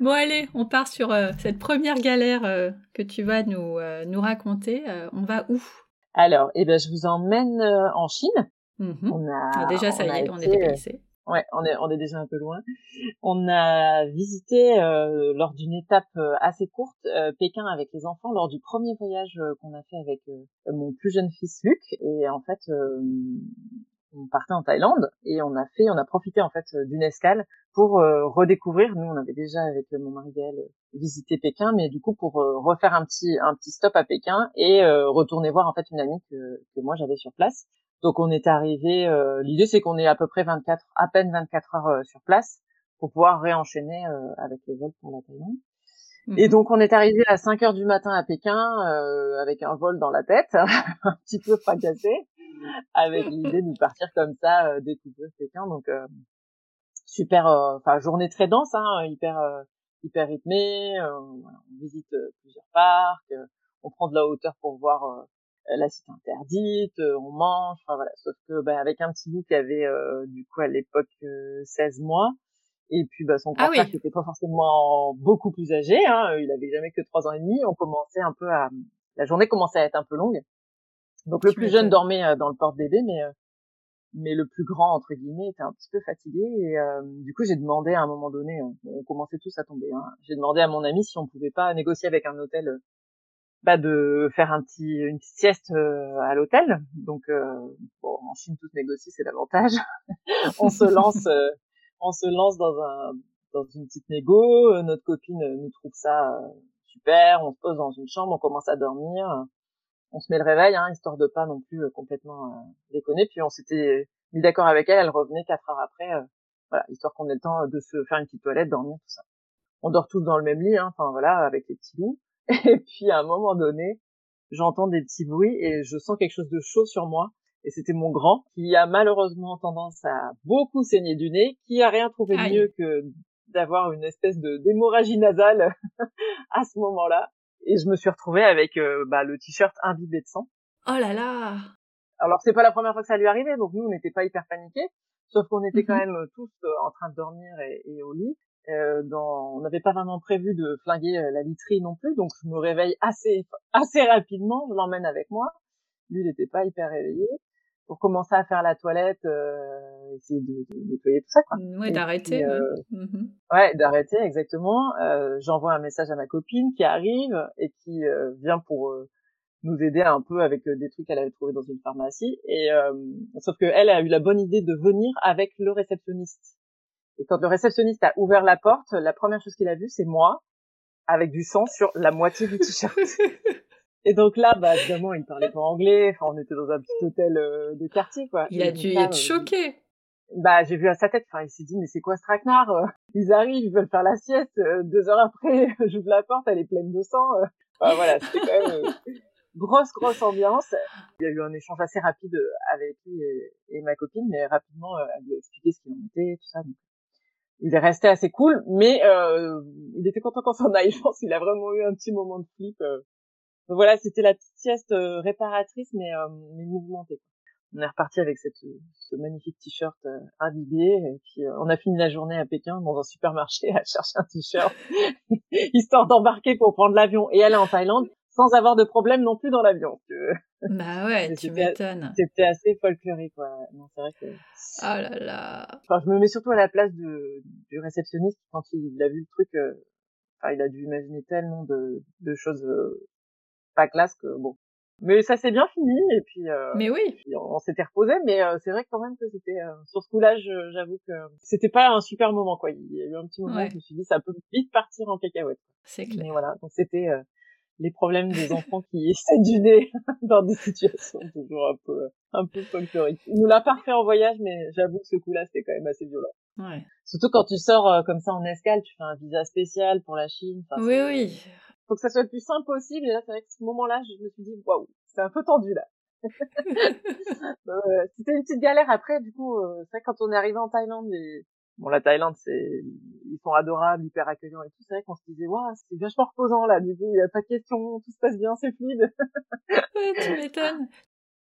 Bon allez, on part sur euh, cette première galère euh, que tu vas nous, euh, nous raconter. on va où? Alors, eh ben, je vous emmène en Chine. Mhm. On a, ah, déjà, ça y est, on est. Ouais, on est, on est déjà un peu loin. On a visité lors d'une étape assez courte Pékin avec les enfants lors du premier voyage qu'on a fait avec mon plus jeune fils Luc. Et en fait, on partait en Thaïlande et on a fait, on a profité en fait d'une escale pour euh, redécouvrir. Nous, on avait déjà avec mon mari Gaël visité Pékin, mais du coup pour euh, refaire un petit un petit stop à Pékin et euh, retourner voir en fait une amie que, que moi j'avais sur place. Donc on est arrivé. L'idée c'est qu'on est à peu près 24, à peine 24 heures sur place pour pouvoir réenchaîner avec le vol pour la Thaïlande. Et mhm. donc on est arrivé à 5 heures du matin à Pékin avec un vol dans la tête, un petit peu fracassé avec l'idée de partir comme ça euh, découvrir Pékin. Donc euh, super, euh, enfin journée très dense, hein, hyper hyper rythmée. on visite plusieurs parcs, on prend de la hauteur pour voir la cité interdite, on mange, enfin voilà. Sauf que bah, avec un petit bout qui avait du coup à l'époque 16 mois, et puis bah, son grand ah qui était pas forcément beaucoup plus âgé, hein, il avait jamais que trois ans et demi, on commençait un peu à la journée commençait à être un peu longue. Donc le plus jeune dormait euh, dans le porte-bébé, mais euh, mais le plus grand entre guillemets était un petit peu fatigué et euh, du coup j'ai demandé à un moment donné, on, commençait tous à tomber. Hein, j'ai demandé à mon ami si on pouvait pas négocier avec un hôtel, bah de faire un petit une petite sieste à l'hôtel. Donc bon, en Chine tout négocie, c'est l'avantage. on se lance, on se lance dans un dans une petite négo. Notre copine nous trouve ça super. On se pose dans une chambre, on commence à dormir on se met le réveil, hein, histoire de pas non plus euh, complètement euh, déconner. Puis on s'était mis d'accord avec elle, elle revenait quatre heures après, euh, voilà, histoire qu'on ait le temps de se faire une petite toilette, dormir, tout ça. On dort tous dans le même lit, hein, enfin voilà, avec les petits loups. Et puis à un moment donné, j'entends des petits bruits et je sens quelque chose de chaud sur moi. Et c'était mon grand qui a malheureusement tendance à beaucoup saigner du nez, qui a rien trouvé de mieux que d'avoir une espèce de d'hémorragie nasale à ce moment-là et je me suis retrouvée avec euh, bah, le t-shirt imbibé de sang. Oh là là Alors c'est pas la première fois que ça lui arrivait, donc nous on n'était pas hyper paniqués, sauf qu'on était quand mhm. même tous euh, en train de dormir et, et au lit. Euh, dans... on n'avait pas vraiment prévu de flinguer euh, la literie non plus, donc je me réveille assez assez rapidement, je l'emmène avec moi. Lui, il n'était pas hyper réveillé pour commencer à faire la toilette, euh, essayer de, de, nettoyer tout ça. Quoi. Ouais, d'arrêter. Euh, mhm. ouais, d'arrêter exactement. Euh, J'envoie un message à ma copine qui arrive et qui euh, vient pour euh, nous aider un peu avec des trucs qu'elle avait trouvé dans une pharmacie. Et sauf que elle a eu la bonne idée de venir avec le réceptionniste. Et quand le réceptionniste a ouvert la porte, la première chose qu'il a vue, c'est moi avec du sang sur la moitié du t-shirt. Et donc là, bah, évidemment, il parlait pas anglais. Enfin, on était dans un petit hôtel euh, de quartier, quoi. Il a dû être choqué. Bah, j'ai vu à sa tête. Enfin, il s'est dit, mais c'est quoi ce traquenard euh? Ils arrivent, ils veulent faire la sieste. Euh, deux heures après, j'ouvre la porte, elle est pleine de sang. Enfin, voilà, c'était quand même grosse, grosse ambiance. Il y a eu un échange assez rapide avec lui et, ma copine, mais rapidement, elle lui a expliqué ce qu'il en était, tout ça. Donc, il est resté assez cool, mais euh, il était content qu'on s'en aille. Je pense qu'il a vraiment eu un petit moment de flip donc voilà, c'était la petite sieste euh, réparatrice, mais, euh, mais mouvementée. On est reparti avec cette, ce magnifique t-shirt euh, imbibé, et puis euh, on a fini la journée à Pékin dans un supermarché à chercher un t-shirt, histoire d'embarquer pour prendre l'avion et aller en Thaïlande sans avoir de problème non plus dans l'avion. Bah ouais, tu m'étonnes. C'était assez folklorique, quoi. Non, c'est vrai que. Oh là là. Enfin, je me mets surtout à la place de, du réceptionniste quand il, a vu le truc. enfin, il a dû imaginer tellement de, de choses pas classe que bon. Mais ça s'est bien fini et puis. Euh, mais oui. on, s'était reposé, mais euh, c'est vrai quand même que c'était euh, sur ce coup-là, j'avoue que c'était pas un super moment quoi. Il y a eu un petit moment où je me suis dit ça peut vite partir en cacahuète. C'est clair. Mais voilà, donc c'était les problèmes des enfants qui essaient du nez dans des situations toujours un peu un peu folkloriques. Il nous l'a pas refait en voyage, mais j'avoue que ce coup-là c'était quand même assez violent. Ouais. Surtout quand tu sors comme ça en escale, tu fais un visa spécial pour la Chine. oui oui faut que ça soit le plus simple possible. Et là, c'est vrai que ce moment-là, je me suis dit, waouh, c'est un peu tendu là. euh, c'était une petite galère après. Du coup, euh, c'est vrai que quand on est arrivé en Thaïlande et bon, la Thaïlande, c'est ils sont adorables, hyper accueillants et tout. C'est vrai qu'on se disait, waouh, c'est vachement reposant là. Du coup, il y a pas de questions, tout se passe bien, c'est fluide. ouais, tu m'étonnes.